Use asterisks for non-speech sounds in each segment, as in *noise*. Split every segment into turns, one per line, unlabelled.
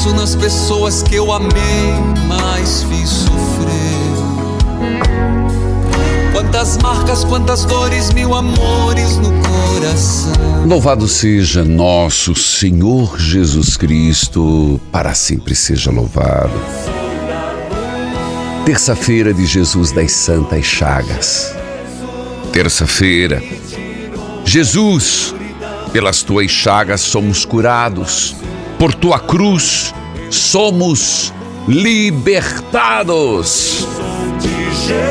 Penso nas pessoas que eu amei, mais fiz sofrer. Quantas marcas, quantas dores, mil amores no coração.
Louvado seja nosso Senhor Jesus Cristo, para sempre seja louvado. Terça-feira de Jesus das Santas Chagas. Terça-feira Jesus, pelas tuas chagas somos curados, por tua cruz somos libertados.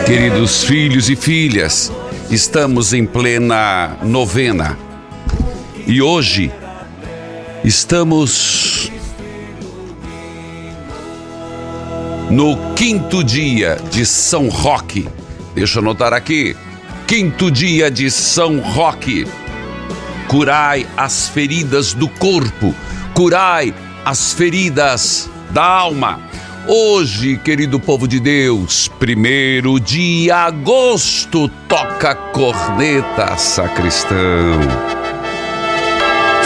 Queridos filhos e filhas, estamos em plena novena e hoje estamos no quinto dia de São Roque. Deixa eu anotar aqui quinto dia de São Roque. Curai as feridas do corpo, curai as feridas da alma. Hoje, querido povo de Deus, primeiro de agosto, toca corneta sacristão.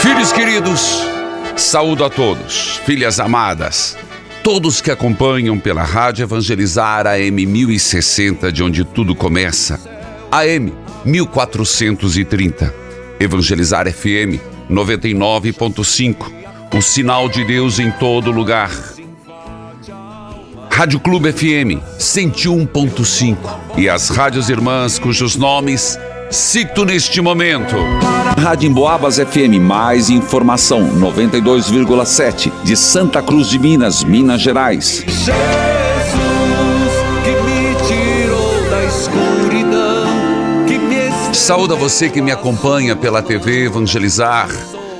Filhos queridos, saúdo a todos, filhas amadas, todos que acompanham pela Rádio Evangelizar AM 1060, de onde tudo começa AM 1430. Evangelizar FM 99.5. O sinal de Deus em todo lugar. Rádio Clube FM 101.5 e as rádios irmãs cujos nomes cito neste momento.
Rádio Emboabas FM, mais informação 92,7 de Santa Cruz de Minas, Minas Gerais.
Saúde a você que me acompanha pela TV Evangelizar,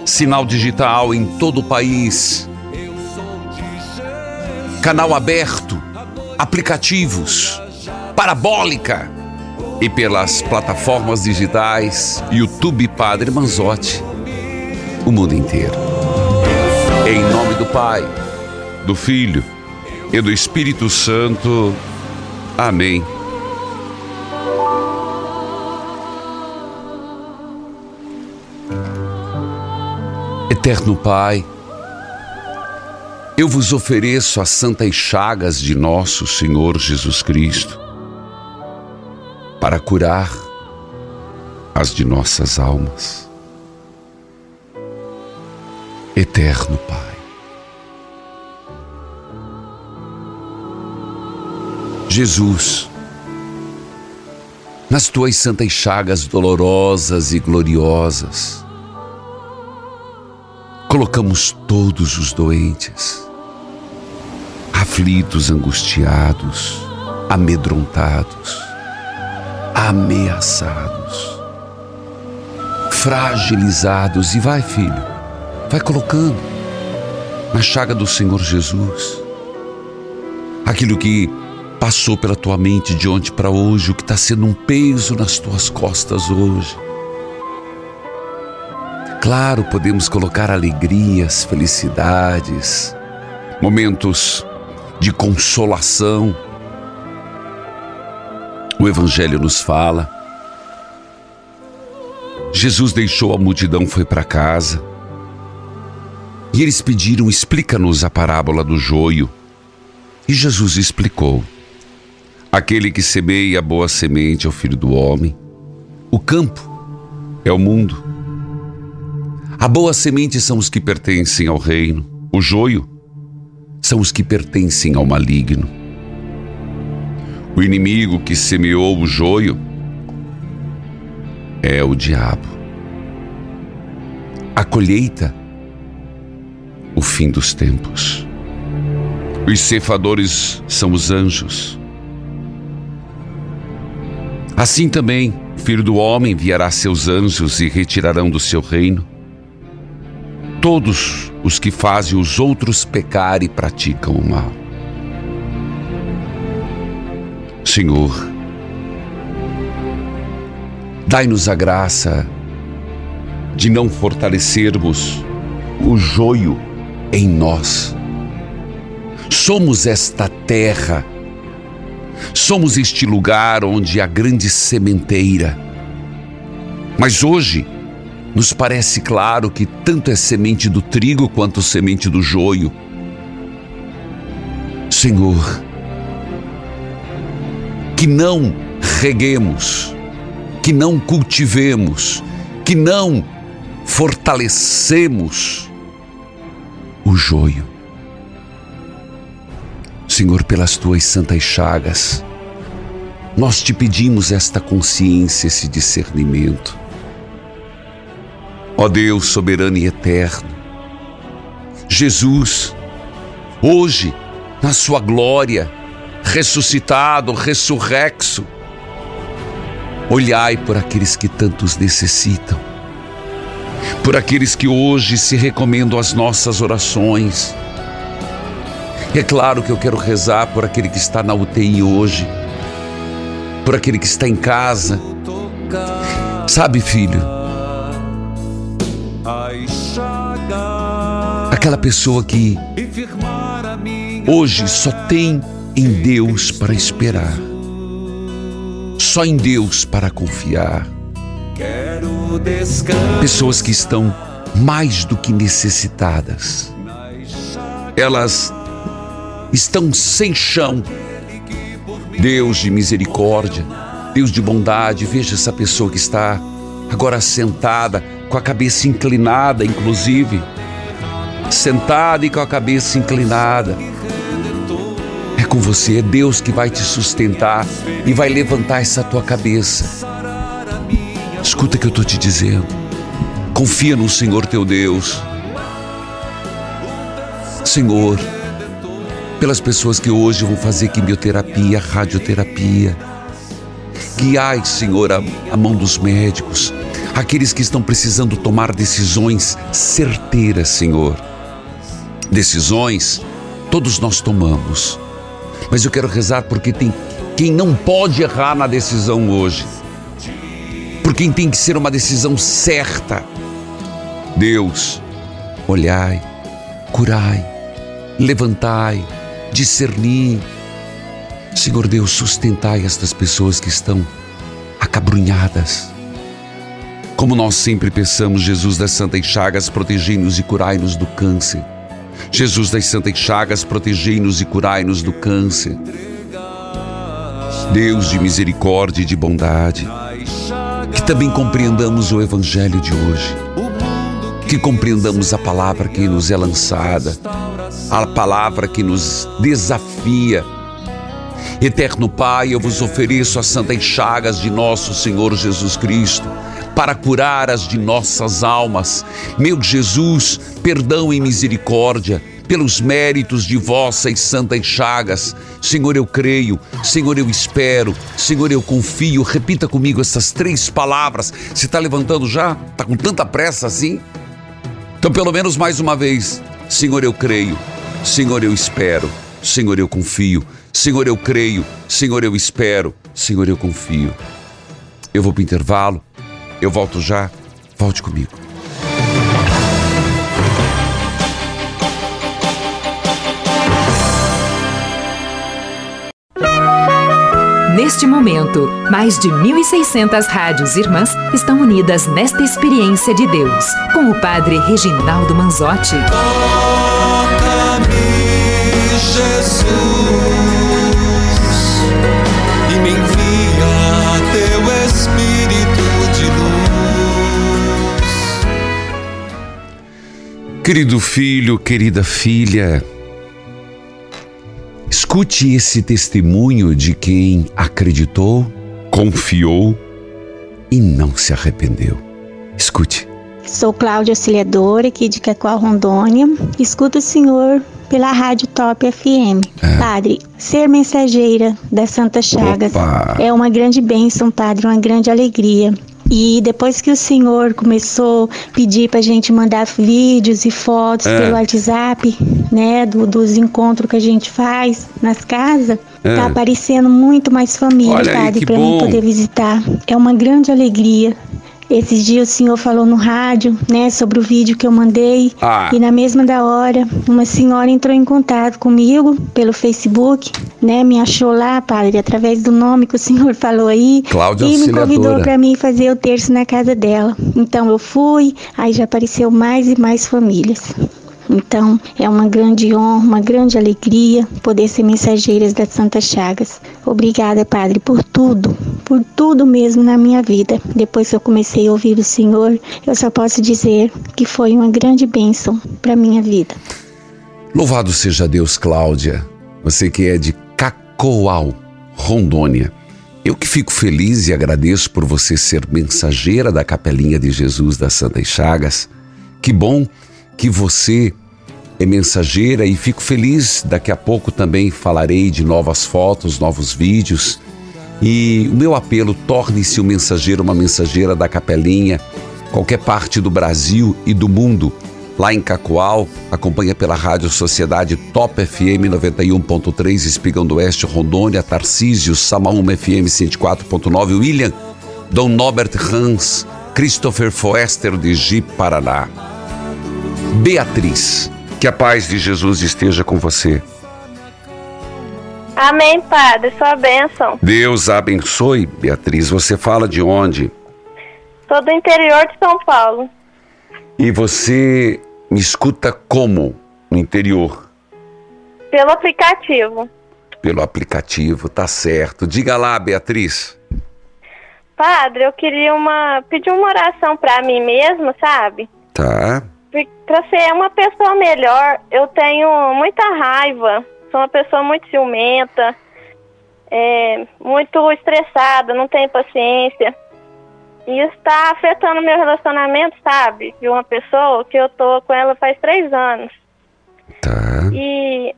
sinal digital em todo o país. Canal aberto, aplicativos, parabólica e pelas plataformas digitais YouTube Padre Manzotti, o mundo inteiro. Em nome do Pai, do Filho e do Espírito Santo. Amém. Eterno Pai, eu vos ofereço as santas chagas de nosso Senhor Jesus Cristo para curar as de nossas almas. Eterno Pai, Jesus, nas tuas santas chagas dolorosas e gloriosas, colocamos todos os doentes, aflitos, angustiados, amedrontados, ameaçados, fragilizados. E vai, filho, vai colocando na chaga do Senhor Jesus aquilo que passou pela tua mente de ontem para hoje, o que está sendo um peso nas tuas costas hoje. Claro, podemos colocar alegrias, felicidades, momentos de consolação. O Evangelho nos fala. Jesus deixou a multidão, foi para casa. E eles pediram: explica-nos a parábola do joio. E Jesus explicou: aquele que semeia a boa semente é o filho do homem, o campo é o mundo. A boa semente são os que pertencem ao reino, o joio são os que pertencem ao maligno. O inimigo que semeou o joio é o diabo. A colheita o fim dos tempos. Os ceifadores são os anjos. Assim também, o filho do homem enviará seus anjos e retirarão do seu reino todos os que fazem os outros pecar e praticam o mal. Senhor, dai-nos a graça de não fortalecermos o joio em nós. Somos esta terra, somos este lugar onde há grande sementeira. Mas hoje nos parece claro que tanto é semente do trigo quanto semente do joio. Senhor, que não reguemos, que não cultivemos, que não fortalecemos o joio. Senhor, pelas tuas santas chagas, nós te pedimos esta consciência, esse discernimento. Ó Deus soberano e eterno, Jesus, hoje, na sua glória, ressuscitado, ressurrexo, olhai por aqueles que tantos necessitam por aqueles que hoje se recomendam às nossas orações. É claro que eu quero rezar por aquele que está na UTI hoje, por aquele que está em casa. Sabe, filho? Aquela pessoa que hoje só tem em Deus para esperar, só em Deus para confiar. Pessoas que estão mais do que necessitadas. Elas estão sem chão. Deus de misericórdia, Deus de bondade, veja essa pessoa que está agora sentada, com a cabeça inclinada, inclusive. Sentada e com a cabeça inclinada. É com você, é Deus que vai te sustentar e vai levantar essa tua cabeça. Escuta o que eu estou te dizendo. Confia no Senhor teu Deus. Senhor, pelas pessoas que hoje vão fazer quimioterapia, radioterapia. Guiai, Senhor, a, a mão dos médicos, aqueles que estão precisando tomar decisões certeiras, Senhor. Decisões todos nós tomamos. Mas eu quero rezar porque tem quem não pode errar na decisão hoje por quem tem que ser uma decisão certa. Deus, olhai, curai, levantai, discerni. Senhor Deus, sustentai estas pessoas que estão acabrunhadas. Como nós sempre pensamos, Jesus das Santas Chagas, protegei-nos e curai-nos do câncer. Jesus das Santas Chagas, protegei-nos e curai-nos do câncer. Deus de misericórdia e de bondade que também compreendamos o Evangelho de hoje, que compreendamos a palavra que nos é lançada, a palavra que nos desafia. Eterno Pai, eu vos ofereço as santas chagas de nosso Senhor Jesus Cristo para curar as de nossas almas. Meu Jesus, perdão e misericórdia pelos méritos de vossas santas chagas. Senhor, eu creio, Senhor, eu espero, Senhor, eu confio. Repita comigo essas três palavras. Se está levantando já? Está com tanta pressa assim? Então, pelo menos mais uma vez. Senhor, eu creio, Senhor, eu espero, Senhor, eu confio. Senhor, eu creio, Senhor, eu espero, Senhor, eu confio. Eu vou para o intervalo, eu volto já, volte comigo.
Neste momento, mais de 1.600 rádios irmãs estão unidas nesta experiência de Deus, com o Padre Reginaldo Manzotti.
Toca-me, Jesus.
Querido filho, querida filha, escute esse testemunho de quem acreditou, confiou e não se arrependeu. Escute.
Sou Cláudia Auxiliadora, aqui de Cacoal, Rondônia. Escuto o senhor pela Rádio Top FM. Padre, ser mensageira da Santa Chagas
Opa.
é uma grande bênção, padre, uma grande alegria. E depois que o senhor começou a pedir pra gente mandar vídeos e fotos
É.
pelo WhatsApp, né, do- dos encontros que a gente faz nas casas,
É.
tá aparecendo muito mais família,
Olha
padre,
bom.
mim poder visitar. É uma grande alegria. Esses dias o senhor falou no rádio, né, sobre o vídeo que eu mandei.
Ah.
E na mesma da hora, uma senhora entrou em contato comigo pelo Facebook, né, me achou lá, padre, através do nome que o senhor *laughs* falou aí.
Cláudia
e me convidou para mim fazer o terço na casa dela. Então eu fui, aí já apareceu mais e mais famílias. Então é uma grande honra, uma grande alegria poder ser mensageiras das Santas Chagas. Obrigada, Padre, por tudo, por tudo mesmo na minha vida. Depois que eu comecei a ouvir o Senhor, eu só posso dizer que foi uma grande bênção para minha vida.
Louvado seja Deus, Cláudia. Você que é de Cacoal, Rondônia. Eu que fico feliz e agradeço por você ser mensageira da Capelinha de Jesus das Santas Chagas. Que bom que você é mensageira e fico feliz. Daqui a pouco também falarei de novas fotos, novos vídeos. E o meu apelo, torne-se um mensageiro, uma mensageira da Capelinha, qualquer parte do Brasil e do mundo. Lá em Cacoal, acompanha pela Rádio Sociedade Top FM 91.3, Espigão do Oeste, Rondônia, Tarcísio, Samaúma FM 104.9, William, Dom Norbert Hans, Christopher Foester de Ji, Paraná. Beatriz, que a paz de Jesus esteja com você.
Amém, Padre. Sua bênção.
Deus abençoe, Beatriz. Você fala de onde?
Sou do interior de São Paulo.
E você me escuta como no interior?
Pelo aplicativo.
Pelo aplicativo, tá certo. Diga lá, Beatriz.
Padre, eu queria uma pedir uma oração pra mim mesma, sabe?
Tá.
Pra ser uma pessoa melhor, eu tenho muita raiva. Sou uma pessoa muito ciumenta, é, muito estressada, não tenho paciência. E isso tá afetando meu relacionamento, sabe? De uma pessoa que eu tô com ela faz três anos.
Tá.
E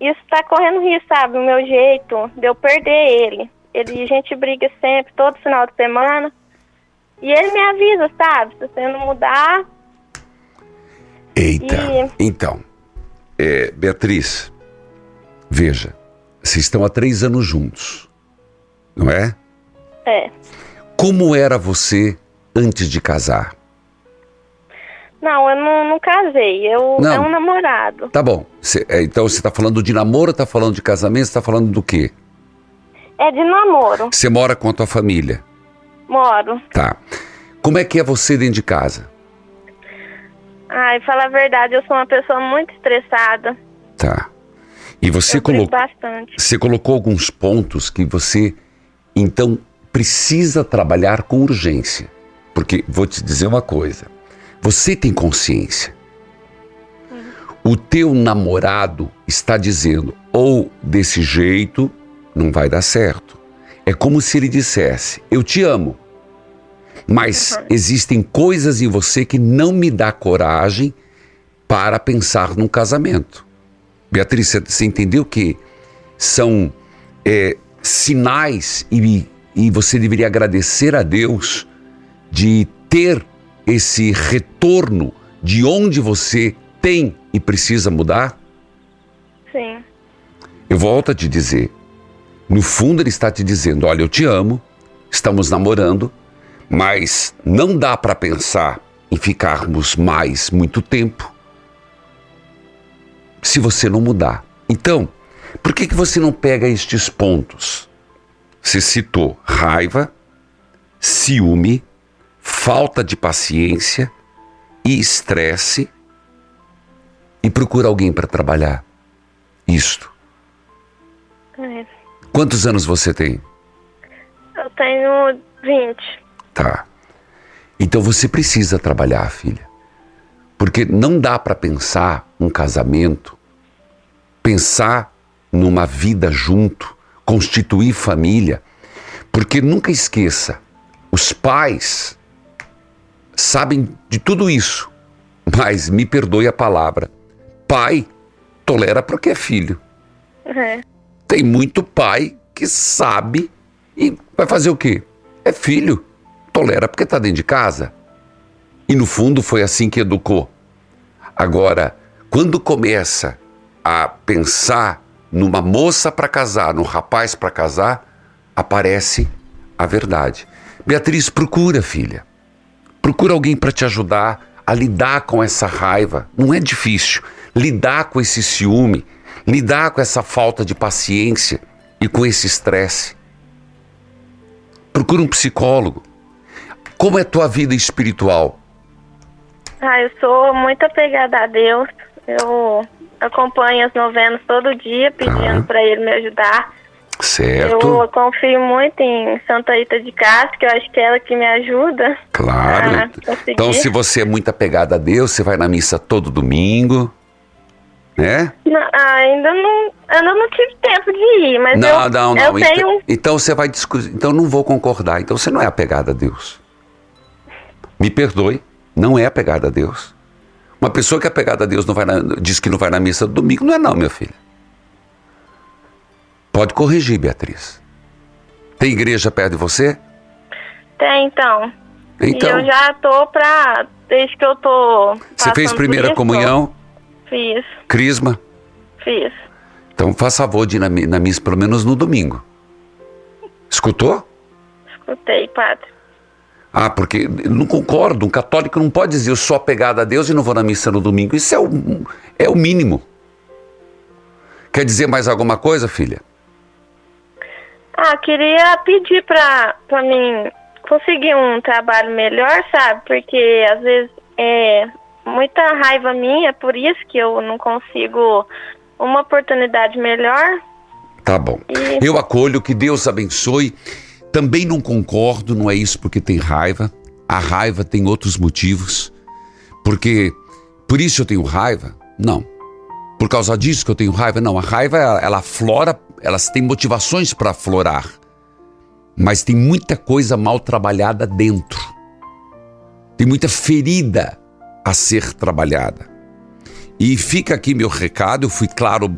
isso tá correndo risco, sabe? O meu jeito de eu perder ele. ele. A gente briga sempre, todo final de semana. E ele me avisa, sabe? Se você não mudar.
Eita.
E-
Então, é, Beatriz, veja, vocês estão há três anos juntos, não é?
É.
Como era você antes de casar?
Não, eu não, não casei. Eu,
Não.
É um namorado.
Tá bom. Cê- é, então você está falando de namoro, está falando de casamento, está falando do quê?
É de namoro.
Você mora com a tua família,
Moro.
tá? Como é que é você dentro de casa?
Ai, falar a verdade, eu sou uma pessoa muito estressada.
Tá. E você colocou,
bastante.
você colocou alguns pontos que você então precisa trabalhar com urgência. Porque vou te dizer uma coisa. Você tem consciência. O teu namorado está dizendo ou desse jeito não vai dar certo. É como se ele dissesse: "Eu te amo". Mas existem coisas em você que não me dá coragem para pensar num casamento. Beatriz, você- entendeu que são é, sinais e, e você deveria agradecer a Deus de ter esse retorno de onde você tem e precisa mudar?
Sim.
Eu volto a te dizer. No fundo, ele está te dizendo: olha, eu te amo, estamos namorando, mas não dá para pensar em ficarmos mais muito tempo se você não mudar. Então, por que, que você não pega estes pontos Você citou raiva, ciúme, falta de paciência e estresse e procura alguém para trabalhar isto.
É.
Quantos anos você tem?
Eu tenho 20.
Tá. Então você precisa trabalhar, filha. Porque não dá para pensar um casamento, pensar numa vida junto, constituir família, porque nunca esqueça, os pais sabem de tudo isso, mas me perdoe a palavra, pai tolera porque é filho.
É.
Tem muito pai que sabe e vai fazer o quê? É filho, tolera porque está dentro de casa. E no fundo foi assim que educou. Agora, quando começa a pensar numa moça para casar, num rapaz para casar, aparece a verdade. Beatriz, procura, filha. Procura alguém para te ajudar a lidar com essa raiva. Não é difícil. Lidar com esse ciúme, lidar com essa falta de paciência e com esse estresse. Procura um psicólogo. Como é tua vida espiritual?
Ah, eu sou muito apegada a Deus. Eu acompanho as novenas todo dia, pedindo
Tá.
para ele me ajudar.
Certo?
Eu confio muito em Santa Rita de Castro, que eu acho que é ela que me ajuda.
Claro.
a.
Então, se você é muito apegada a Deus, você vai na missa todo domingo, né?
Não, ainda não, ainda não tive tempo de ir, mas
Não,
eu,
não,
eu
não. Então,
tenho.
então você vai discutir. Então não vou concordar. Então você não é apegada a Deus. Me perdoe, não é apegada a Deus. Uma pessoa que é apegada a Deus não vai na- diz que não vai na missa do domingo, não é não, minha filha. Pode corrigir, Beatriz. Tem igreja perto de você?
Tem, então.
Então,
E eu já tô pra. Desde que eu tô.
você fez primeira
isso,
comunhão,
Fiz,
crisma.
fiz.
Então faça favor de ir na, na missa pelo menos no domingo. Escutou?
Escutei, padre.
Ah, porque não concordo. Um católico não pode dizer eu sou apegado a Deus e não vou na missa no domingo. Isso é o, é o mínimo. Quer dizer mais alguma coisa, filha?
Ah, queria pedir pra, pra mim conseguir um trabalho melhor, sabe? Porque às vezes é muita raiva minha, por isso que eu não consigo uma oportunidade melhor.
Tá bom.
E-
Eu acolho, que Deus abençoe. Também não concordo, não é isso porque tem raiva. A raiva tem outros motivos. Porque por isso eu tenho raiva? Não. Por causa disso que eu tenho raiva? Não. A raiva, ela, ela aflora, elas têm motivações para aflorar. Mas tem muita coisa mal trabalhada dentro. Tem muita ferida a ser trabalhada. E fica aqui meu recado, eu fui claro,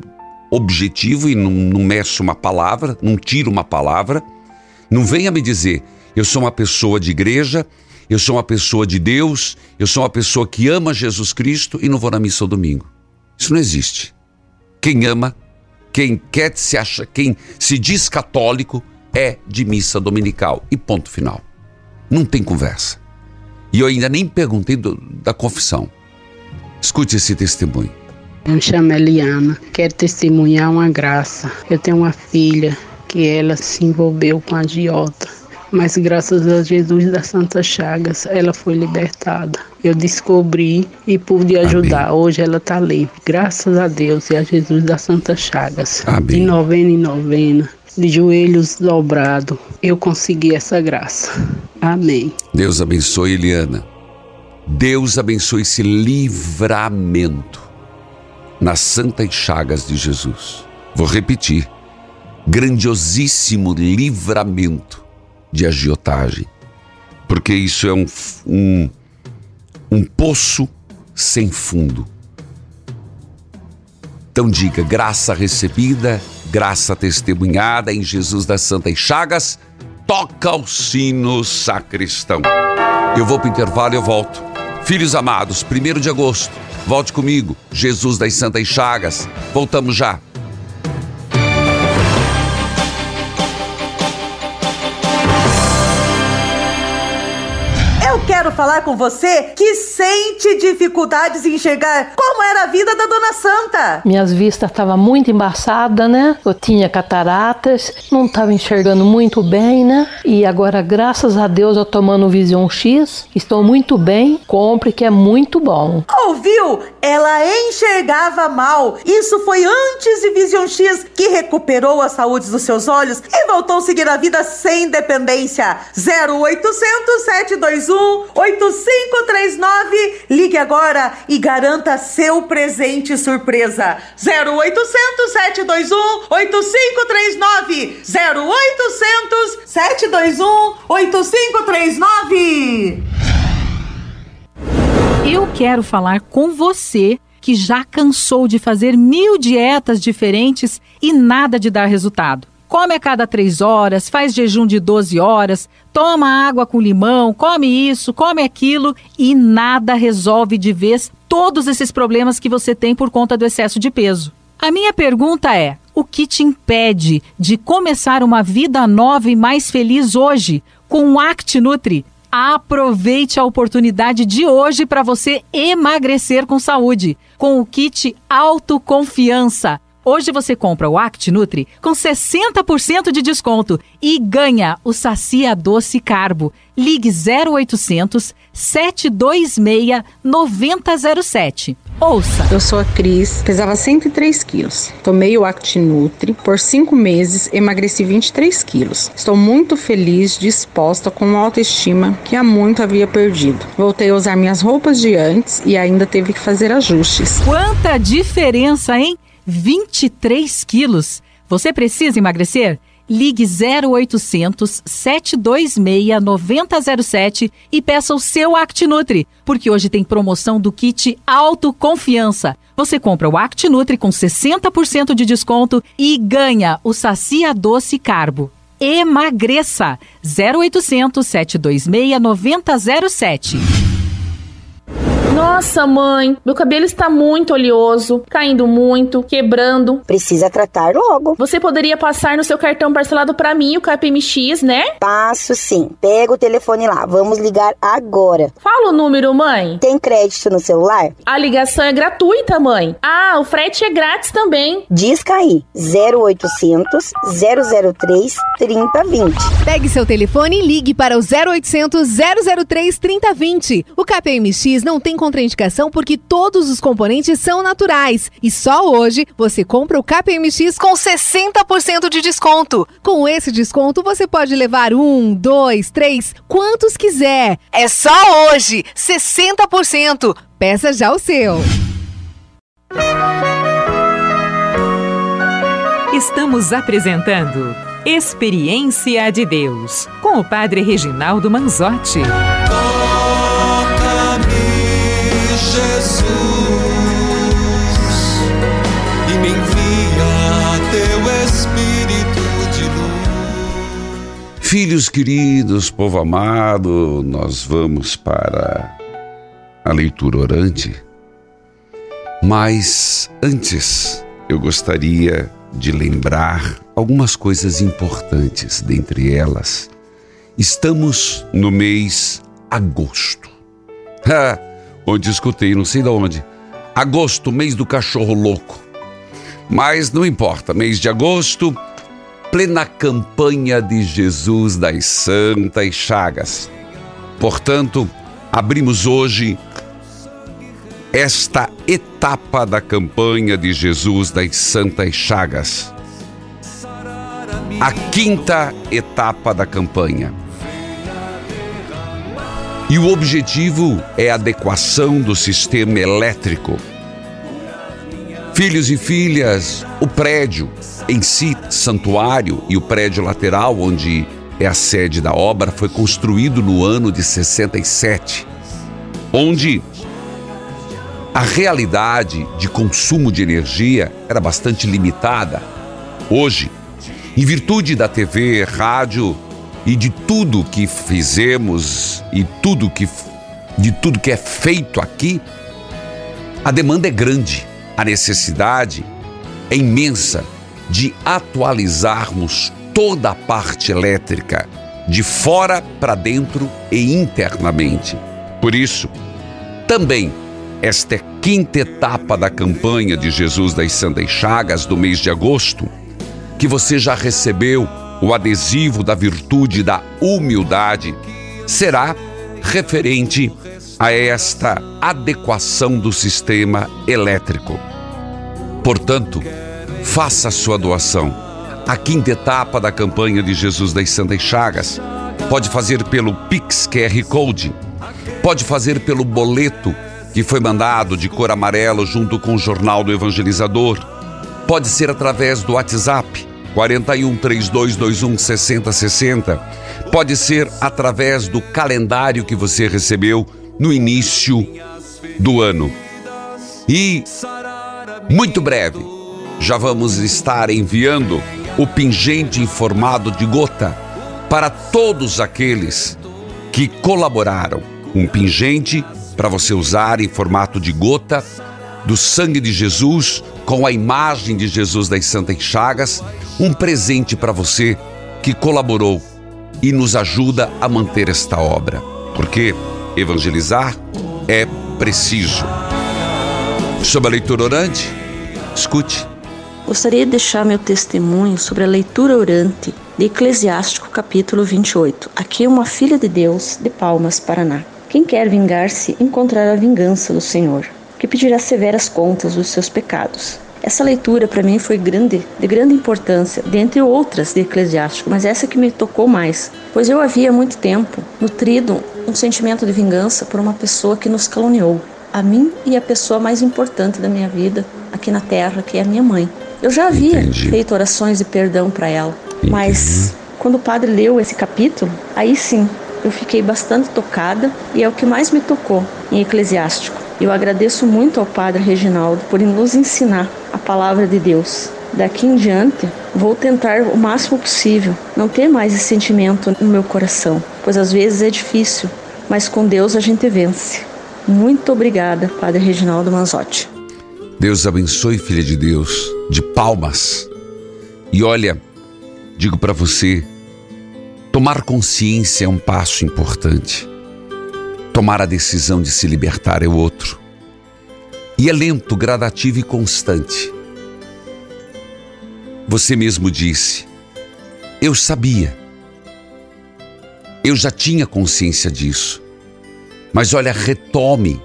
objetivo e não, não meço uma palavra, não tiro uma palavra. Não venha me dizer, eu sou uma pessoa de igreja, eu sou uma pessoa de Deus, eu sou uma pessoa que ama Jesus Cristo e não vou na missa ao domingo. Isso não existe. Quem ama, quem quer se acha, quem se diz católico é de missa dominical e ponto final. Não tem conversa. E eu ainda nem perguntei do- da confissão. Escute esse testemunho.
Eu me chamo Eliana, quero testemunhar uma graça. Eu tenho uma filha que ela se envolveu com a agiota, mas graças a Jesus das Santas Chagas ela foi libertada. Eu descobri e pude ajudar. Hoje ela está livre, graças a Deus e a Jesus das Santas Chagas.
Amém.
De novena em novena, de joelhos dobrados, eu consegui essa graça. Amém.
Deus abençoe Eliana. Deus abençoe esse livramento nas santas chagas de Jesus. Vou repetir. Grandiosíssimo livramento de agiotagem. Porque isso é um, um, um poço sem fundo. Então diga, graça recebida, graça testemunhada em Jesus das Santas Chagas, toca o sino sacristão. Eu vou para o intervalo e eu volto. Filhos amados, 1 de agosto, volte comigo, Jesus das Santas Chagas. Voltamos já.
ok. Quero falar com você que sente dificuldades em enxergar como era a vida da Dona Santa.
Minhas vistas estavam muito embaçadas, né? Eu tinha cataratas, não estava enxergando muito bem, né? E agora, graças a Deus, eu tomando Vision X, estou muito bem. Compre que é muito bom.
Ouviu? Ela enxergava mal. Isso foi antes de Vision X, que recuperou a saúde dos seus olhos e voltou a seguir a vida sem dependência. 0800 721 8539. Ligue agora e garanta seu presente surpresa. 0800 721 8539. 0800 721 8539.
Eu quero falar com você que já cansou de fazer mil dietas diferentes e nada de dar resultado. Come a cada três horas, faz jejum de 12 horas, toma água com limão, come isso, come aquilo e nada resolve de vez todos esses problemas que você tem por conta do excesso de peso. A minha pergunta é: o que te impede de começar uma vida nova e mais feliz hoje com o ActiNutri? Aproveite a oportunidade de hoje para você emagrecer com saúde, com o kit Autoconfiança. Hoje você compra o Act Nutri com 60% de desconto e ganha o Sacia Doce Carbo. Ligue 0800 726 9007. Ouça.
Eu sou a Cris, pesava 103 quilos. Tomei o Actinutri por cinco meses, emagreci 23 quilos. Estou muito feliz, disposta com uma autoestima que há muito havia perdido. Voltei a usar minhas roupas de antes e ainda teve que fazer ajustes.
Quanta diferença, hein? 23 quilos. Você precisa emagrecer? Ligue 0800 726 9007 e peça o seu ActiNutri, porque hoje tem promoção do kit Autoconfiança. Você compra o ActiNutri com 60% de desconto e ganha o Sacia Doce Carbo. Emagreça! 0800 726 9007.
Nossa, mãe, meu cabelo está muito oleoso, caindo muito, quebrando.
Precisa tratar logo.
Você poderia passar no seu cartão parcelado para mim, o KPMX, né?
Passo sim. Pega o telefone lá. Vamos ligar agora.
Fala o número, mãe.
Tem crédito no celular?
A ligação é gratuita, mãe. Ah, o frete é grátis também.
Disca aí. 0800 003 3020.
Pegue seu telefone e ligue para o 0800 003 3020. O KPMX não tem contraindicação porque todos os componentes são naturais. E só hoje você compra o KPMX com 60% de desconto. Com esse desconto você pode levar um, dois, três, quantos quiser. É só hoje, 60%. Peça já o seu.
Estamos apresentando Experiência de Deus com o Padre Reginaldo Manzotti.
Jesus, e me envia teu Espírito de luz.
Filhos queridos, povo amado, nós vamos para a leitura orante. Mas antes, eu gostaria de lembrar algumas coisas importantes, dentre elas, estamos no mês agosto. Ha! Onde escutei, não sei de onde. Agosto, mês do cachorro louco. Mas não importa, mês de agosto, plena campanha de Jesus das Santas Chagas. Portanto, abrimos hoje esta etapa da campanha de Jesus das Santas Chagas. A quinta etapa da campanha. E o objetivo é a adequação do sistema elétrico. Filhos e filhas, o prédio em si, santuário, e o prédio lateral, onde é a sede da obra, foi construído no ano de 67, onde a realidade de consumo de energia era bastante limitada. Hoje, em virtude da TV, rádio e de tudo que fizemos e tudo que de tudo que é feito aqui, a demanda é grande, a necessidade é imensa de atualizarmos toda a parte elétrica, de fora para dentro e internamente. Por isso, também esta é quinta etapa da campanha de Jesus das Santas Chagas do mês de agosto, que você já recebeu o adesivo da virtude da humildade, será referente a esta adequação do sistema elétrico. Portanto, faça sua doação. A quinta etapa da campanha de Jesus das Santas Chagas pode fazer pelo Pix QR Code, pode fazer pelo boleto que foi mandado de cor amarelo junto com o Jornal do Evangelizador, pode ser através do WhatsApp 41 3221 6060, pode ser através do calendário que você recebeu no início do ano. E muito breve já vamos estar enviando o pingente em formato de gota para todos aqueles que colaboraram. Um pingente para você usar em formato de gota do sangue de Jesus com a imagem de Jesus das Santas Chagas, um presente para você que colaborou e nos ajuda a manter esta obra. Porque evangelizar é preciso. Sobre a leitura orante, escute.
Gostaria de deixar meu testemunho sobre a leitura orante de Eclesiástico capítulo 28. Aqui é uma filha de Deus de Palmas, Paraná. Quem quer vingar-se encontrará a vingança do Senhor, que pedirá severas contas dos seus pecados. Essa leitura para mim foi grande, de grande importância, dentre outras de Eclesiástico, mas essa que me tocou mais, pois eu havia muito tempo nutrido um sentimento de vingança por uma pessoa que nos caluniou, a mim e a pessoa mais importante da minha vida aqui na terra, que é a minha mãe. Eu já havia Entendi. feito orações de perdão para ela, Entendi. mas quando o padre leu esse capítulo, aí sim eu fiquei bastante tocada e é o que mais me tocou em Eclesiástico. Eu agradeço muito ao Padre Reginaldo por nos ensinar a palavra de Deus. Daqui em diante, vou tentar o máximo possível não ter mais esse sentimento no meu coração, pois às vezes é difícil, mas com Deus a gente vence. Muito obrigada, Padre Reginaldo Manzotti.
Deus abençoe, filha de Deus, de palmas. E olha, digo para você, tomar consciência é um passo importante. Tomar a decisão de se libertar é outro. E é lento, gradativo e constante. Você mesmo disse: Eu sabia. Eu já tinha consciência disso. Mas olha, retome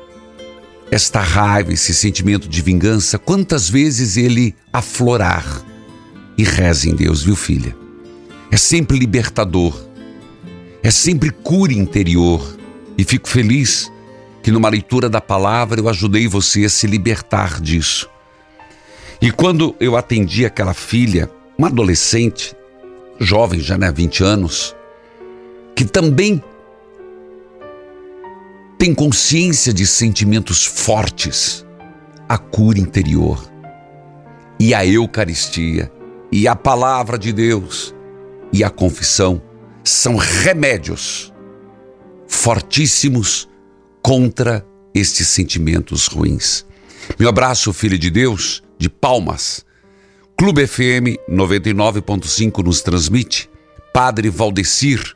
esta raiva, esse sentimento de vingança, quantas vezes ele aflorar. E reze em Deus, viu, filha? É sempre libertador, é sempre cura interior. E fico feliz que numa leitura da palavra eu ajudei você a se libertar disso. E quando eu atendi aquela filha, uma adolescente, jovem, já né, 20 anos, que também tem consciência de sentimentos fortes, a cura interior e a Eucaristia e a palavra de Deus e a confissão são remédios fortíssimos contra estes sentimentos ruins. Meu abraço, filho de Deus, de Palmas. Clube FM 99.5 nos transmite. Padre Valdecir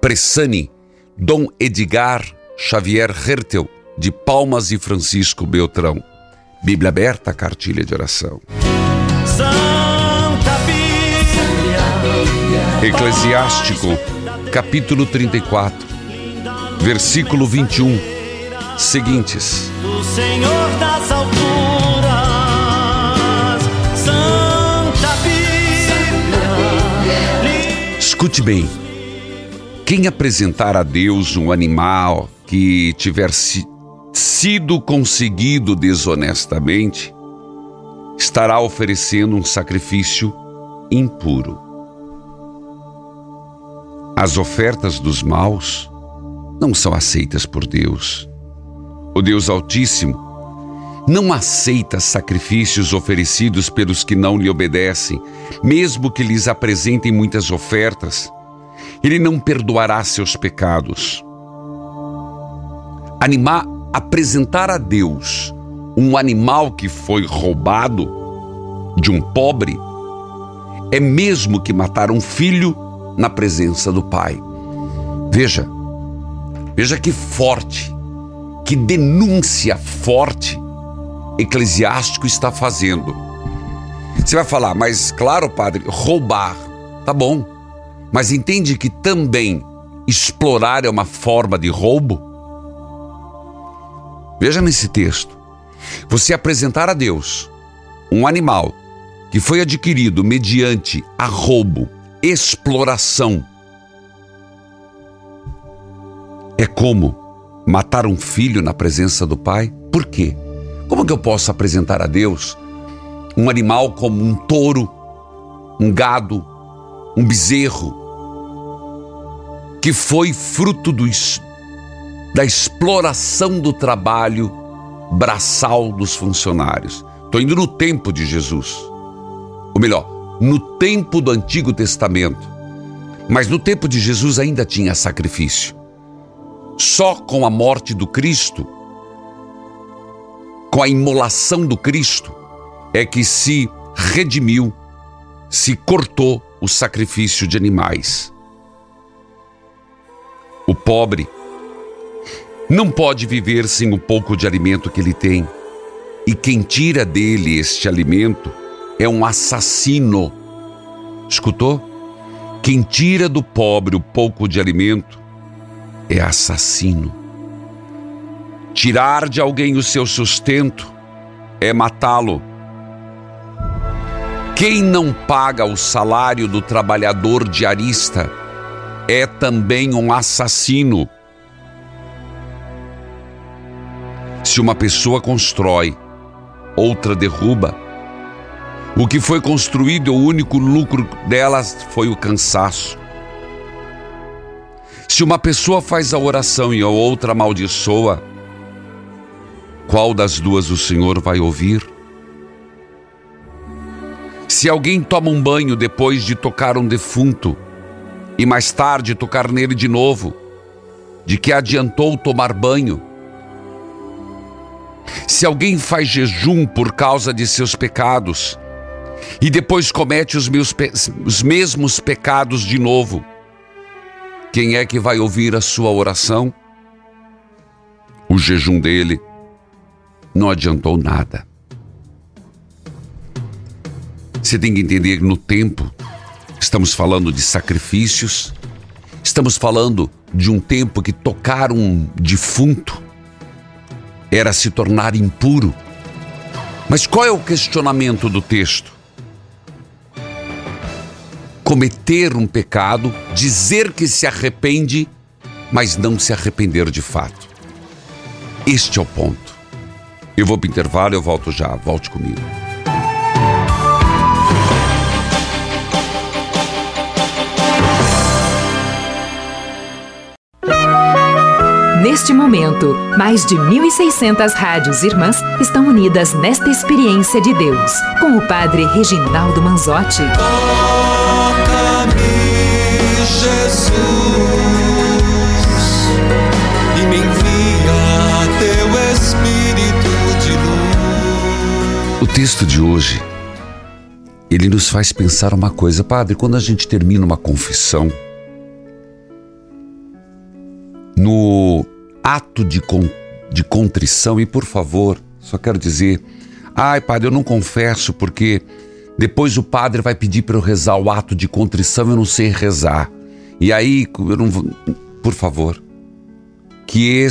Pressani, Dom Edgar Xavier Hertel, de Palmas e Francisco Beltrão. Bíblia aberta, cartilha de oração. Santa Bíblia. Eclesiástico, capítulo 34, versículo 21. Seguintes. Do Senhor das alturas, Santa Bíblia. Escute bem. Quem apresentar a Deus um animal que tiver si, sido conseguido desonestamente, estará oferecendo um sacrifício impuro. As ofertas dos maus não são aceitas por Deus. O Deus Altíssimo não aceita sacrifícios oferecidos pelos que não lhe obedecem, mesmo que lhes apresentem muitas ofertas. Ele não perdoará seus pecados animar, apresentar a Deus um animal que foi roubado de um pobre é mesmo que matar um filho na presença do pai. Veja, veja que forte que denúncia forte Eclesiástico está fazendo. Você vai falar, mas claro, padre, roubar, tá bom, mas entende que também explorar é uma forma de roubo? Veja nesse texto: você apresentar a Deus um animal que foi adquirido mediante a roubo, exploração, é como matar um filho na presença do pai? Por quê? Como que eu posso apresentar a Deus um animal como um touro, um gado, um bezerro, que foi fruto do, da exploração do trabalho braçal dos funcionários? Estou indo no tempo de Jesus. Ou melhor, no tempo do Antigo Testamento. Mas no tempo de Jesus ainda tinha sacrifício. Só com a morte do Cristo, com a imolação do Cristo, é que se redimiu, se cortou o sacrifício de animais. O pobre não pode viver sem o pouco de alimento que ele tem. E quem tira dele este alimento é um assassino. Escutou? Quem tira do pobre o pouco de alimento é assassino. Tirar de alguém o seu sustento é matá-lo. Quem não paga o salário do trabalhador diarista é também um assassino. Se uma pessoa constrói outra derruba. O que foi construído, o único lucro delas foi o cansaço. Se uma pessoa faz a oração e a outra amaldiçoa, qual das duas o Senhor vai ouvir? Se alguém toma um banho depois de tocar um defunto e mais tarde tocar nele de novo, de que adiantou tomar banho? Se alguém faz jejum por causa de seus pecados e depois comete os, meus os mesmos pecados de novo, quem é que vai ouvir a sua oração? O jejum dele não adiantou nada. Você tem que entender que no tempo estamos falando de sacrifícios, estamos falando de um tempo que tocar um defunto era se tornar impuro. Mas qual é o questionamento do texto? Cometer um pecado, dizer que se arrepende, mas não se arrepender de fato. Este é o ponto. Eu vou para o intervalo, eu volto já. Volte comigo.
Neste momento, mais de 1.600 rádios irmãs estão unidas nesta experiência de Deus, com o Padre Reginaldo Manzotti.
Jesus, e me envia teu Espírito de luz.
O texto de hoje, ele nos faz pensar uma coisa, Padre, quando a gente termina uma confissão, no ato de, con, de contrição. E por favor, só quero dizer: ai, padre, eu não confesso porque depois o padre vai pedir para eu rezar o ato de contrição, eu não sei rezar. E aí, eu não vou. Por favor, que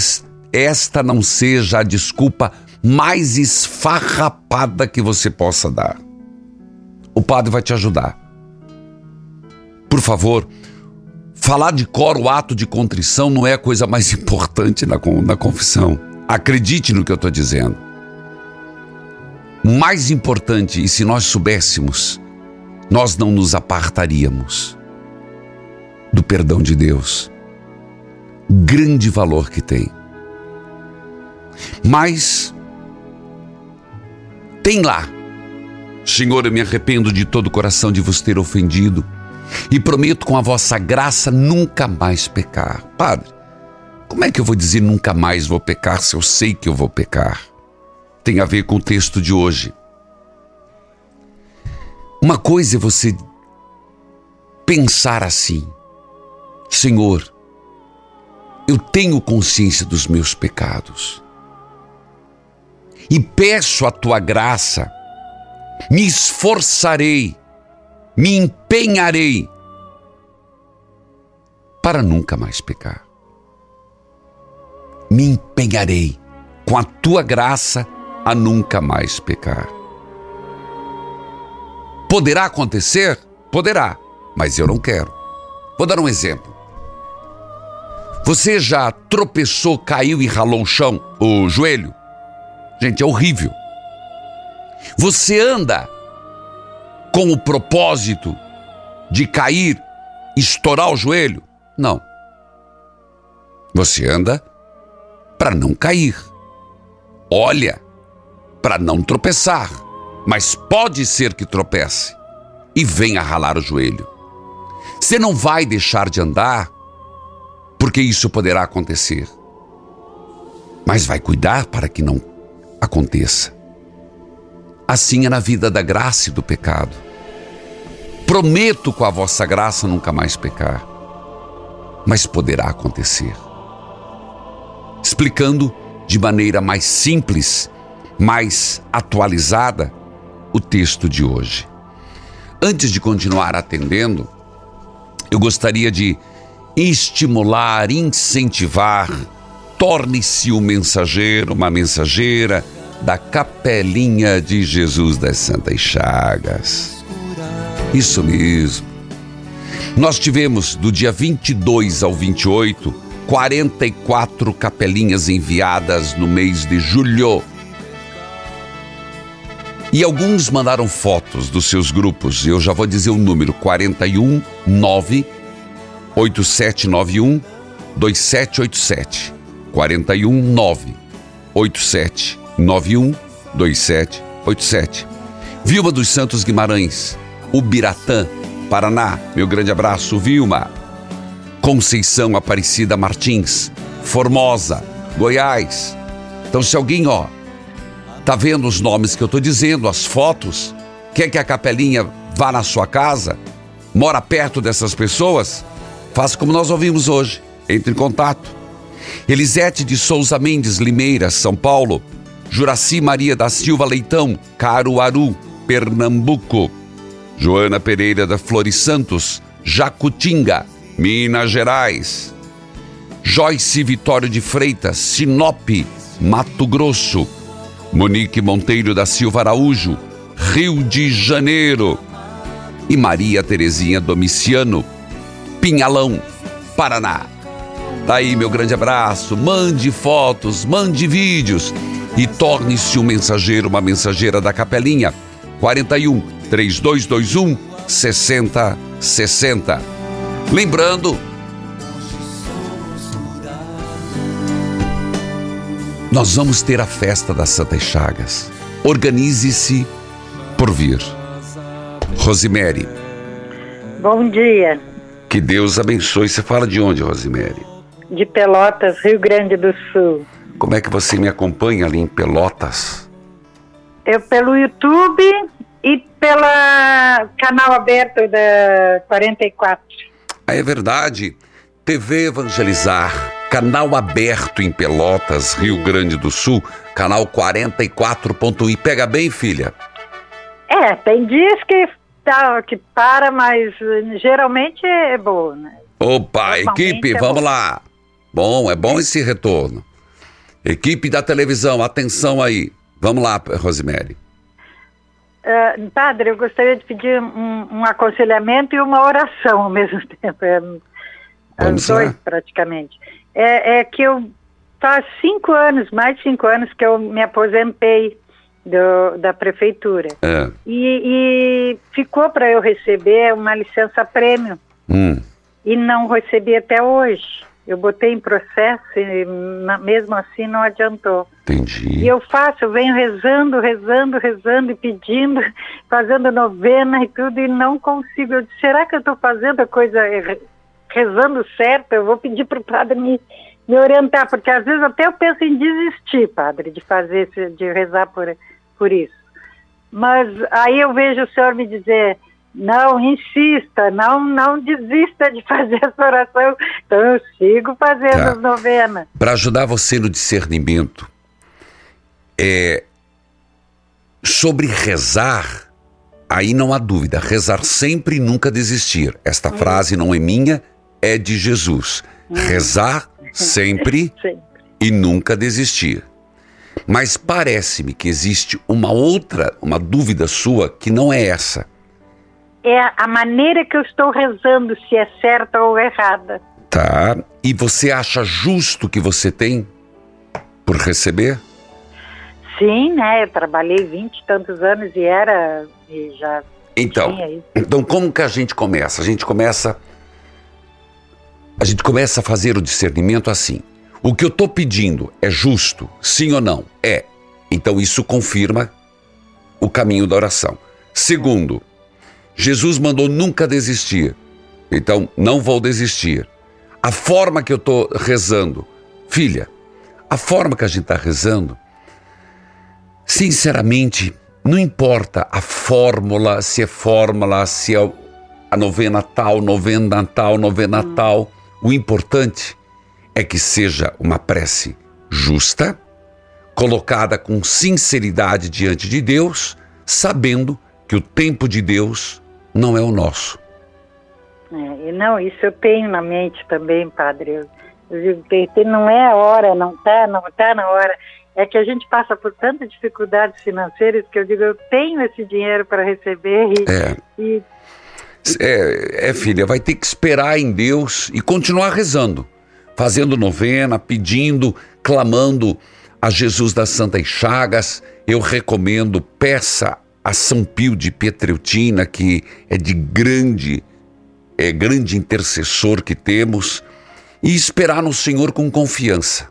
esta não seja a desculpa mais esfarrapada que você possa dar. O padre vai te ajudar. Por favor, Falar de cor o ato de contrição não é a coisa mais *laughs* importante na, na confissão. Acredite no que eu estou dizendo. Mais importante, e se nós soubéssemos, nós não nos apartaríamos do perdão de Deus. Grande valor que tem. Mas, tem lá, Senhor, eu me arrependo de todo o coração de vos ter ofendido e prometo com a vossa graça nunca mais pecar. Padre, como é que eu vou dizer nunca mais vou pecar se eu sei que eu vou pecar? Tem a ver com o texto de hoje. Uma coisa é você pensar assim: Senhor, eu tenho consciência dos meus pecados. e peço a tua graça. Me esforçarei, me empenharei para nunca mais pecar. Me empenharei com a tua graça a nunca mais pecar. Poderá acontecer? Poderá, mas eu não quero. Vou dar um exemplo. Você já tropeçou, caiu e ralou o chão, o joelho? Gente, é horrível. Você anda com o propósito de cair, estourar o joelho? Não. Você anda para não cair. Olha para não tropeçar, mas pode ser que tropece e venha ralar o joelho. Você não vai deixar de andar porque isso poderá acontecer. Mas vai cuidar para que não aconteça. Assim é na vida da graça e do pecado. Prometo com a vossa graça nunca mais pecar, mas poderá acontecer. Explicando de maneira mais simples, mais atualizada, o texto de hoje. Antes de continuar atendendo, eu gostaria de estimular, incentivar, torne-se um mensageiro, uma mensageira da Capelinha de Jesus das Santas Chagas. Isso mesmo. Nós tivemos do dia 22 ao 28 44 capelinhas enviadas no mês de julho. E alguns mandaram fotos dos seus grupos. Eu já vou dizer o número: 41 9 8791 2787. 41 9 8791 2787. Vilma dos Santos Guimarães, Ubiratã, Paraná. Meu grande abraço, Vilma. Conceição Aparecida Martins, Formosa, Goiás. Então, se alguém, ó, tá vendo os nomes que eu tô dizendo, as fotos, quer que a capelinha vá na sua casa, mora perto dessas pessoas, faça como nós ouvimos hoje. Entre em contato. Elisete de Souza Mendes Limeira, São Paulo. Juraci Maria da Silva Leitão, Caruaru, Pernambuco. Joana Pereira da Flores Santos, Jacutinga, Minas Gerais. Joyce Vitório de Freitas, Sinop, Mato Grosso. Monique Monteiro da Silva Araújo, Rio de Janeiro. E Maria Terezinha Domiciano, Pinhalão, Paraná. Daí, tá meu grande abraço. Mande fotos, mande vídeos e torne-se um mensageiro, uma mensageira da Capelinha. 41 3221 6060. Lembrando, nós vamos ter a festa das Santas Chagas. Organize-se por vir. Rosemary.
Bom dia.
Que Deus abençoe. Você fala de onde, Rosemary?
De Pelotas, Rio Grande do Sul.
Como é que você me acompanha ali em Pelotas?
Eu pelo YouTube e pela canal aberto da 44.
Ah, é verdade. TV Evangelizar, canal aberto em Pelotas, Rio Grande do Sul, canal 44.1. Pega bem, filha?
É, tem dias que, tá, que para, mas geralmente é boa, né?
Opa, equipe, é vamos bom. lá. Bom, é bom esse retorno. Equipe da televisão, atenção aí. Vamos lá, Rosemary.
Uh, padre, eu gostaria de pedir um, um, aconselhamento e uma oração ao mesmo *laughs* tempo. É,
Vamos
dois,
lá.
praticamente. É, é, que eu faz cinco anos, mais de cinco anos que eu me aposentei do, da prefeitura.
É.
E, e ficou para eu receber uma licença prêmio.
Hum.
E não recebi até hoje. Eu botei em processo e mesmo assim não adiantou.
Entendi.
E eu faço, eu venho rezando, rezando, rezando e pedindo, *laughs* fazendo novena e tudo e não consigo. Eu disse, será que eu estou fazendo a coisa rezando certo? Eu vou pedir para o padre me, me orientar, porque às vezes até eu penso em desistir, padre, de fazer, de rezar por, por isso. Mas aí eu vejo o senhor me dizer, não insista, não não desista de *laughs* fazer essa oração. Então eu sigo fazendo
Tá.
as novenas.
Para ajudar você no discernimento, é sobre rezar, aí não há dúvida. Rezar sempre e nunca desistir. Esta frase não é minha, é de Jesus. Rezar sempre e nunca desistir. Mas parece-me que existe uma outra, uma dúvida sua que não é essa.
É a maneira que eu estou rezando, se é certa ou errada.
Tá? E você acha justo que você tem por receber?
Sim, né? Eu trabalhei vinte e tantos anos e era. E já
Então, então como que a gente começa? A gente começa a gente começa a fazer o discernimento assim. O que eu estou pedindo é justo? Sim ou não? É. Então isso confirma o caminho da oração. Segundo, Jesus mandou nunca desistir. Então não vou desistir. A forma que eu estou rezando, filha, a forma que a gente está rezando, sinceramente, não importa a fórmula, se é fórmula, se é a novena tal, novena tal, novena tal. O importante é que seja uma prece justa, colocada com sinceridade diante de Deus, sabendo que o tempo de Deus não é o nosso.
É, e não, isso eu tenho na mente também, padre. Eu, digo, não é a hora, não tá, não tá na hora. É que a gente passa por tantas dificuldades financeiras que eu digo, eu tenho esse dinheiro para receber e,
É.
e
É, é, filha, vai ter que esperar em Deus e continuar rezando, fazendo novena, pedindo, clamando a Jesus das Santas Chagas. Eu recomendo, peça a São Pio de Pietreutina, que é de grande, é grande intercessor que temos, e esperar no Senhor com confiança.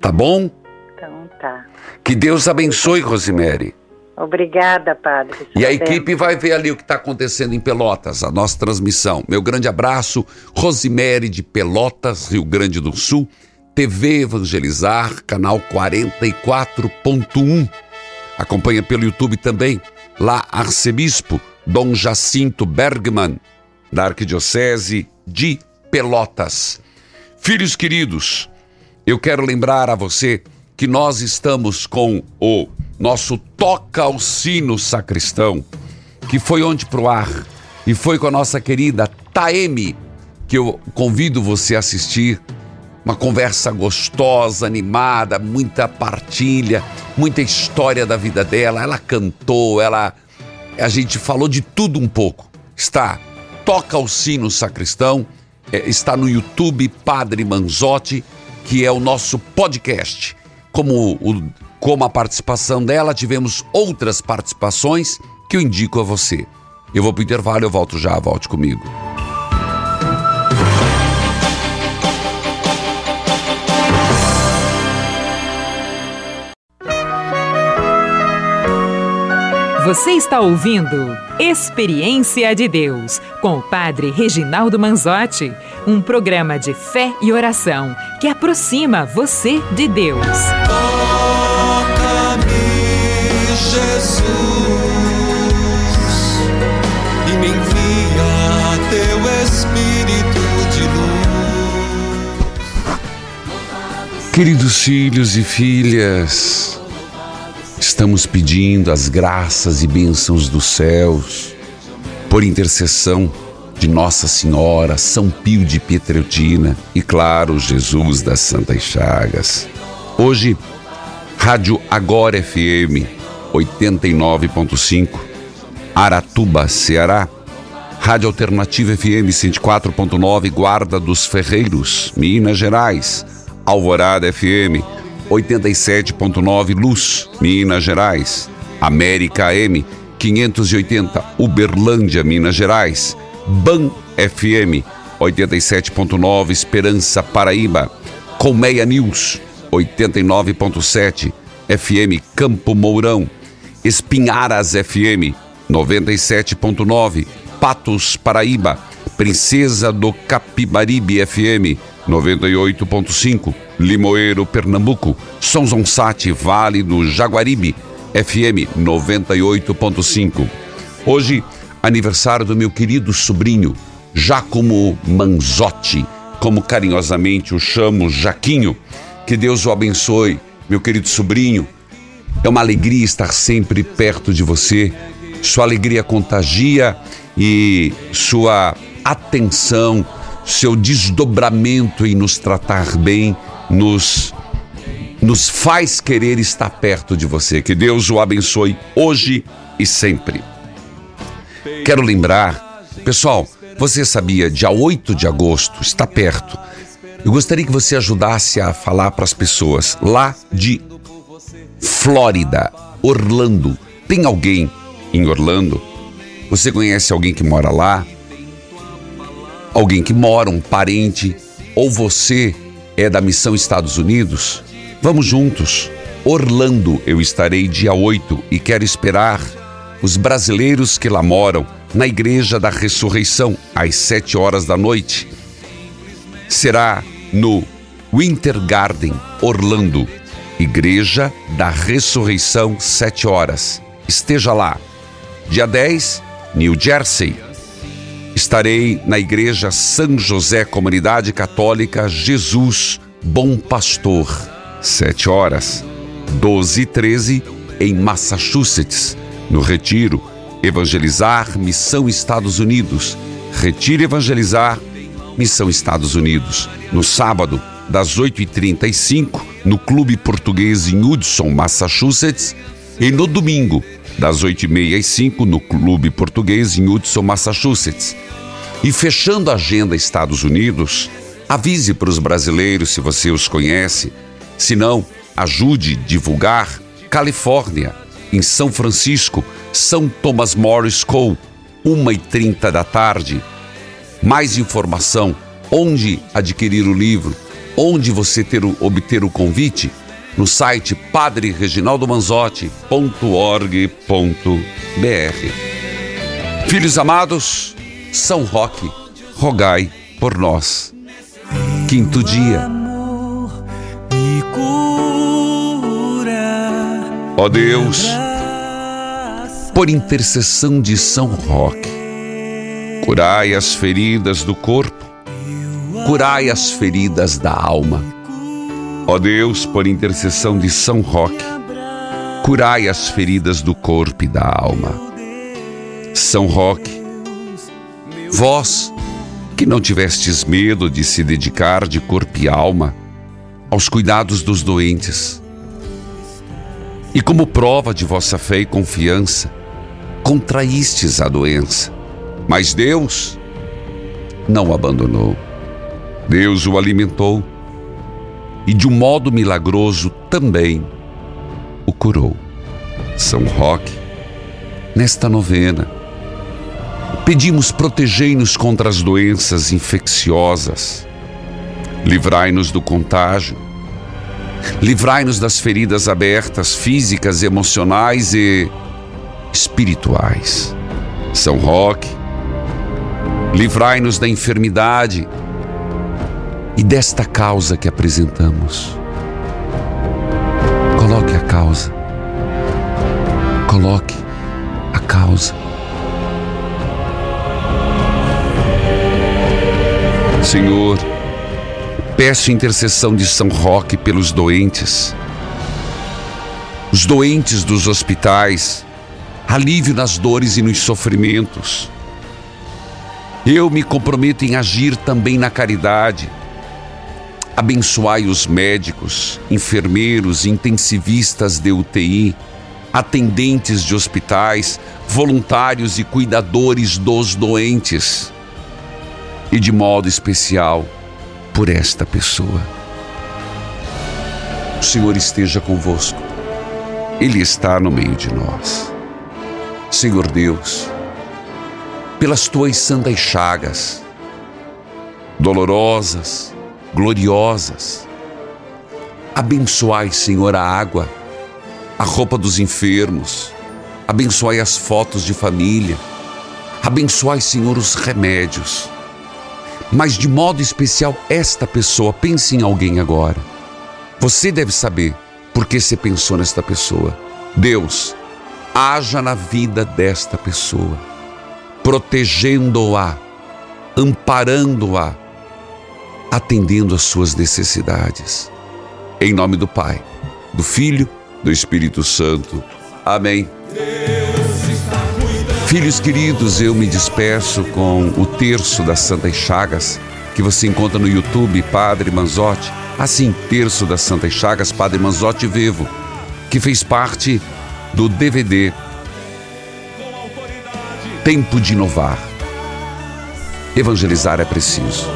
Tá bom?
então tá.
Que Deus abençoe, Rosemary.
Obrigada, padre.
E a equipe vai ver ali o que está acontecendo em Pelotas, a nossa transmissão. Meu grande abraço, Rosemary de Pelotas, Rio Grande do Sul, TV Evangelizar, canal 44.1. Acompanha pelo YouTube também, lá Arcebispo Dom Jacinto Bergman, da Arquidiocese de Pelotas. Filhos queridos, eu quero lembrar a você que nós estamos com o nosso Toca ao Sino Sacristão, que foi onde pro ar e foi com a nossa querida Taeme, que eu convido você a assistir. Uma conversa gostosa, animada, muita partilha, muita história da vida dela. Ela cantou, ela a gente falou de tudo um pouco. Está Toca o Sino Sacristão, é, está no YouTube Padre Manzotti, que é o nosso podcast. Como, o- como a participação dela, tivemos outras participações que eu indico a você. Eu vou para o intervalo, eu volto já, volte comigo.
Você está ouvindo Experiência de Deus com o Padre Reginaldo Manzotti, um programa de fé e oração que aproxima você de Deus.
Queridos filhos e filhas, estamos pedindo as graças e bênçãos dos céus por intercessão de Nossa Senhora, São Pio de Pietreutina e, claro, Jesus das Santas Chagas. Hoje, Rádio Agora FM 89.5, Aratuba, Ceará. Rádio Alternativa FM 104.9, Guarda dos Ferreiros, Minas Gerais. Alvorada FM 87.9, Luz, Minas Gerais. América AM 580, Uberlândia, Minas Gerais. Ban FM 87.9, Esperança, Paraíba. Colmeia News 89.7, FM Campo Mourão. Espinharas FM 97.9, Patos, Paraíba. Princesa do Capibaribe FM 98.5, Limoeiro, Pernambuco. São Zonsate, Vale do Jaguaribe FM 98.5. Hoje, aniversário do meu querido sobrinho, Giacomo Manzotti, como carinhosamente o chamo Jaquinho. Que Deus o abençoe, meu querido sobrinho. É uma alegria estar sempre perto de você. Sua alegria contagia e sua atenção, seu desdobramento em nos tratar bem, nos nos faz querer estar perto de você. Que Deus o abençoe hoje e sempre. Quero lembrar, pessoal, você sabia, dia 8 de agosto, está perto. Eu gostaria que você ajudasse a falar para as pessoas lá de Flórida, Orlando. Tem alguém em Orlando? Você conhece alguém que mora lá? Alguém que mora, um parente? Ou você é da Missão Estados Unidos? Vamos juntos. Orlando, eu estarei dia 8 e quero esperar os brasileiros que lá moram na Igreja da Ressurreição, às 7 horas da noite. Será no Winter Garden, Orlando. Igreja da Ressurreição, 7 horas. Esteja lá. Dia 10, New Jersey. Estarei na Igreja São José Comunidade Católica Jesus Bom Pastor, 7 horas. 12 e 13, em Massachusetts, no Retiro Evangelizar Missão Estados Unidos. Retiro Evangelizar Missão Estados Unidos. No sábado, das 8h35, no Clube Português em Hudson, Massachusetts. E no domingo, das 8h30 às 5 no Clube Português em Hudson, Massachusetts. E fechando a agenda Estados Unidos, avise para os brasileiros se você os conhece. Se não, ajude a divulgar Califórnia, em São Francisco, São Thomas More School, 1h30 da tarde. Mais informação, onde adquirir o livro, onde você ter o, obter o convite, no site padrereginaldomanzotti.org.br. Filhos amados, São Roque, rogai por nós. Quinto dia. Ó Deus, por intercessão de São Roque, curai as feridas do corpo, curai as feridas da alma. Ó Deus, por intercessão de São Roque, curai as feridas do corpo e da alma. São Roque, vós que não tivestes medo de se dedicar de corpo e alma aos cuidados dos doentes, e como prova de vossa fé e confiança, contraístes a doença. Mas Deus não o abandonou. Deus o alimentou e, de um modo milagroso, também o curou. São Roque, nesta novena, pedimos protegei-nos contra as doenças infecciosas, livrai-nos do contágio Livrai-nos das feridas abertas, físicas, emocionais e espirituais. São Roque, livrai-nos da enfermidade e desta causa que apresentamos. Coloque a causa. Coloque a causa. Senhor, Peço intercessão de São Roque pelos doentes, os doentes dos hospitais, alívio nas dores e nos sofrimentos. Eu me comprometo em agir também na caridade. Abençoai os médicos, enfermeiros, intensivistas de UTI, atendentes de hospitais, voluntários e cuidadores dos doentes. E de modo especial, por esta pessoa. O Senhor esteja convosco, Ele está no meio de nós. Senhor Deus, pelas tuas santas chagas, dolorosas, gloriosas, abençoai, Senhor, a água, a roupa dos enfermos, abençoai as fotos de família, abençoai, Senhor, os remédios mas de modo especial esta pessoa. Pense em alguém agora. Você deve saber por que você pensou nesta pessoa. Deus, haja na vida desta pessoa, protegendo-a, amparando-a, atendendo às suas necessidades. Em nome do Pai, do Filho, do Espírito Santo. Amém. Filhos queridos, eu me despeço com o terço das Santas Chagas que você encontra no YouTube, Padre Manzotti. Assim, terço das Santas Chagas, Padre Manzotti Vivo, que fez parte do DVD Tempo de Inovar. Evangelizar é preciso.